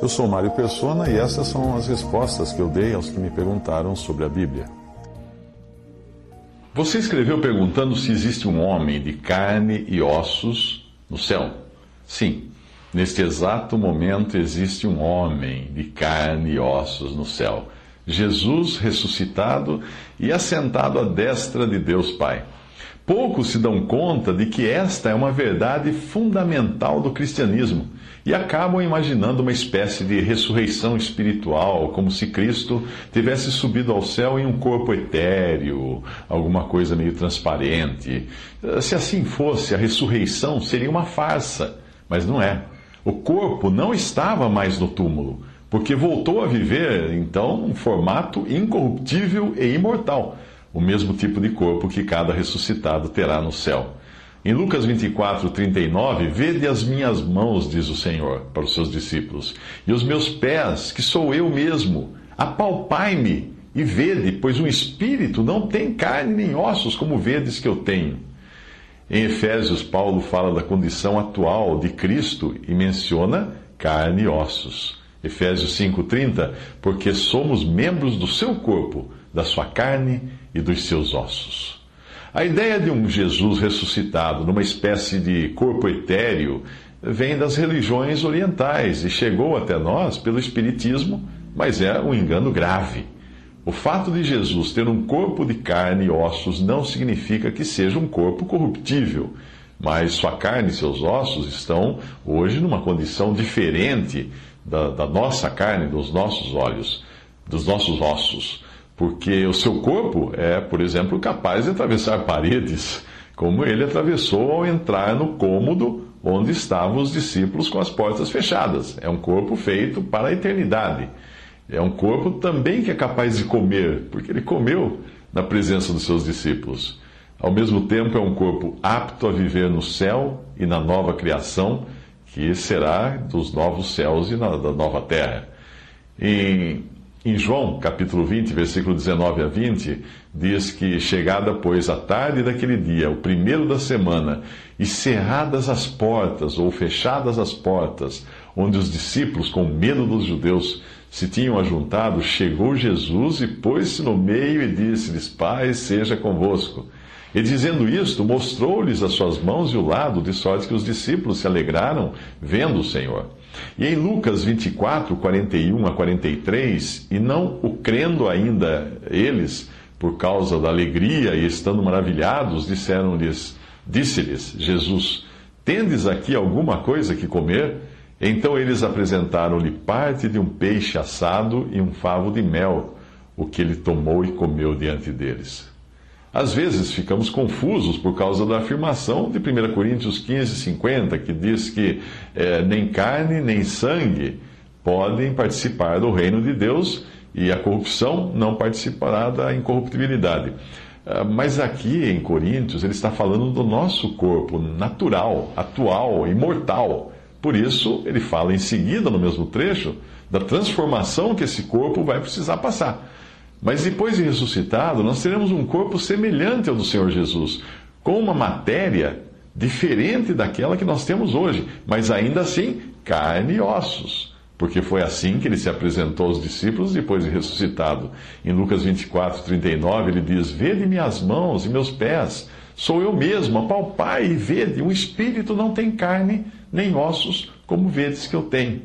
Eu sou Mário Persona e essas são as respostas que eu dei aos que me perguntaram sobre a Bíblia. Você escreveu perguntando se existe um homem de carne e ossos no céu. Sim, neste exato momento existe um homem de carne e ossos no céu. Jesus ressuscitado e assentado à destra de Deus Pai. Poucos se dão conta de que esta é uma verdade fundamental do cristianismo e acabam imaginando uma espécie de ressurreição espiritual, como se Cristo tivesse subido ao céu em um corpo etéreo, alguma coisa meio transparente. Se assim fosse, a ressurreição seria uma farsa, mas não é. O corpo não estava mais no túmulo, porque voltou a viver, então, um formato incorruptível e imortal, o mesmo tipo de corpo que cada ressuscitado terá no céu. Em Lucas 24, 39, vede as minhas mãos, diz o Senhor para os seus discípulos, e os meus pés, que sou eu mesmo. Apalpai-me e vede, pois um espírito não tem carne nem ossos, como vedes que eu tenho. Em Efésios, Paulo fala da condição atual de Cristo e menciona carne e ossos. Efésios 5,30, porque somos membros do seu corpo, da sua carne e dos seus ossos. A ideia de um Jesus ressuscitado numa espécie de corpo etéreo vem das religiões orientais e chegou até nós pelo Espiritismo, mas é um engano grave. O fato de Jesus ter um corpo de carne e ossos não significa que seja um corpo corruptível, mas sua carne e seus ossos estão hoje numa condição diferente da, da nossa carne, dos nossos olhos, dos nossos ossos porque o seu corpo é, por exemplo, capaz de atravessar paredes, como ele atravessou ao entrar no cômodo onde estavam os discípulos com as portas fechadas. É um corpo feito para a eternidade. É um corpo também que é capaz de comer, porque ele comeu na presença dos seus discípulos. Ao mesmo tempo, é um corpo apto a viver no céu e na nova criação, que será dos novos céus e na, da nova terra. Em em João, capítulo 20, versículo 19 a 20, diz que, chegada, pois, a tarde daquele dia, o primeiro da semana, e cerradas as portas, ou fechadas as portas, onde os discípulos, com medo dos judeus, se tinham ajuntado, chegou Jesus e pôs-se no meio e disse-lhes: Pai, seja convosco. E dizendo isto, mostrou-lhes as suas mãos e o lado, de sorte que os discípulos se alegraram vendo o Senhor. E em Lucas 24, 41 a 43, e não o crendo ainda eles, por causa da alegria e estando maravilhados, disseram-lhes, disse-lhes Jesus: Tendes aqui alguma coisa que comer? Então eles apresentaram-lhe parte de um peixe assado e um favo de mel, o que ele tomou e comeu diante deles. Às vezes ficamos confusos por causa da afirmação de 1 Coríntios 15, 50, que diz que é, nem carne nem sangue podem participar do reino de Deus e a corrupção não participará da incorruptibilidade. Ah, mas aqui em Coríntios ele está falando do nosso corpo natural, atual, imortal. Por isso, ele fala em seguida, no mesmo trecho, da transformação que esse corpo vai precisar passar. Mas depois de ressuscitado, nós teremos um corpo semelhante ao do Senhor Jesus, com uma matéria diferente daquela que nós temos hoje, mas ainda assim carne e ossos. Porque foi assim que ele se apresentou aos discípulos depois de ressuscitado. Em Lucas 24, 39, ele diz: Vede minhas mãos e meus pés, sou eu mesmo, apalpai e vede, um espírito não tem carne nem ossos, como vedes que eu tenho.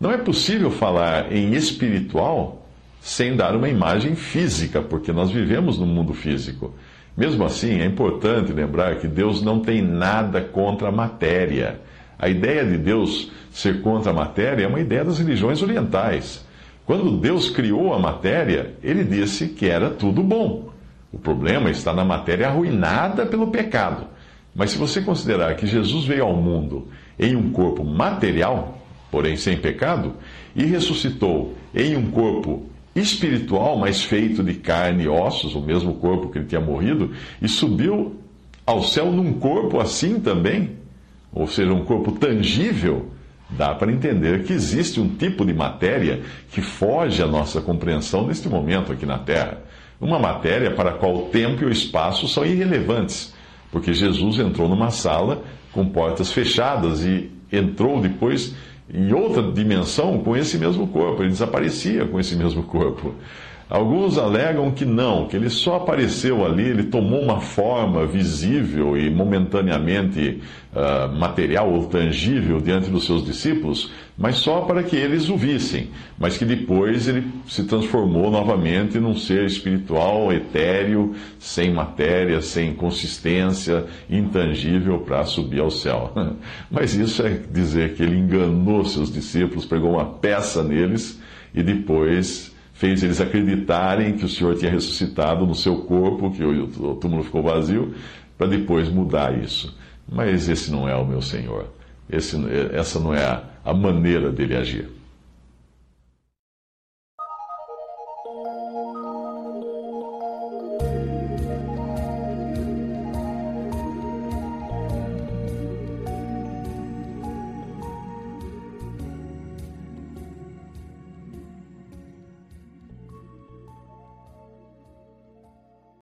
Não é possível falar em espiritual sem dar uma imagem física, porque nós vivemos no mundo físico. Mesmo assim, é importante lembrar que Deus não tem nada contra a matéria. A ideia de Deus ser contra a matéria é uma ideia das religiões orientais. Quando Deus criou a matéria, ele disse que era tudo bom. O problema está na matéria arruinada pelo pecado. Mas se você considerar que Jesus veio ao mundo em um corpo material, porém sem pecado, e ressuscitou em um corpo espiritual, mas feito de carne e ossos, o mesmo corpo que ele tinha morrido, e subiu ao céu num corpo assim também, ou seja, um corpo tangível, dá para entender que existe um tipo de matéria que foge à nossa compreensão neste momento aqui na Terra. Uma matéria para a qual o tempo e o espaço são irrelevantes, porque Jesus entrou numa sala com portas fechadas e entrou depois em outra dimensão com esse mesmo corpo, ele desaparecia com esse mesmo corpo. Alguns alegam que não, que ele só apareceu ali, ele tomou uma forma visível e momentaneamente uh, material ou tangível diante dos seus discípulos, mas só para que eles o vissem, mas que depois ele se transformou novamente num ser espiritual, etéreo, sem matéria, sem consistência, intangível para subir ao céu. Mas isso é dizer que ele enganou seus discípulos, pregou uma peça neles e depois fez eles acreditarem que o Senhor tinha ressuscitado no seu corpo, que o túmulo ficou vazio, para depois mudar isso. Mas esse não é o meu Senhor. Esse, essa não é a, a maneira dele agir.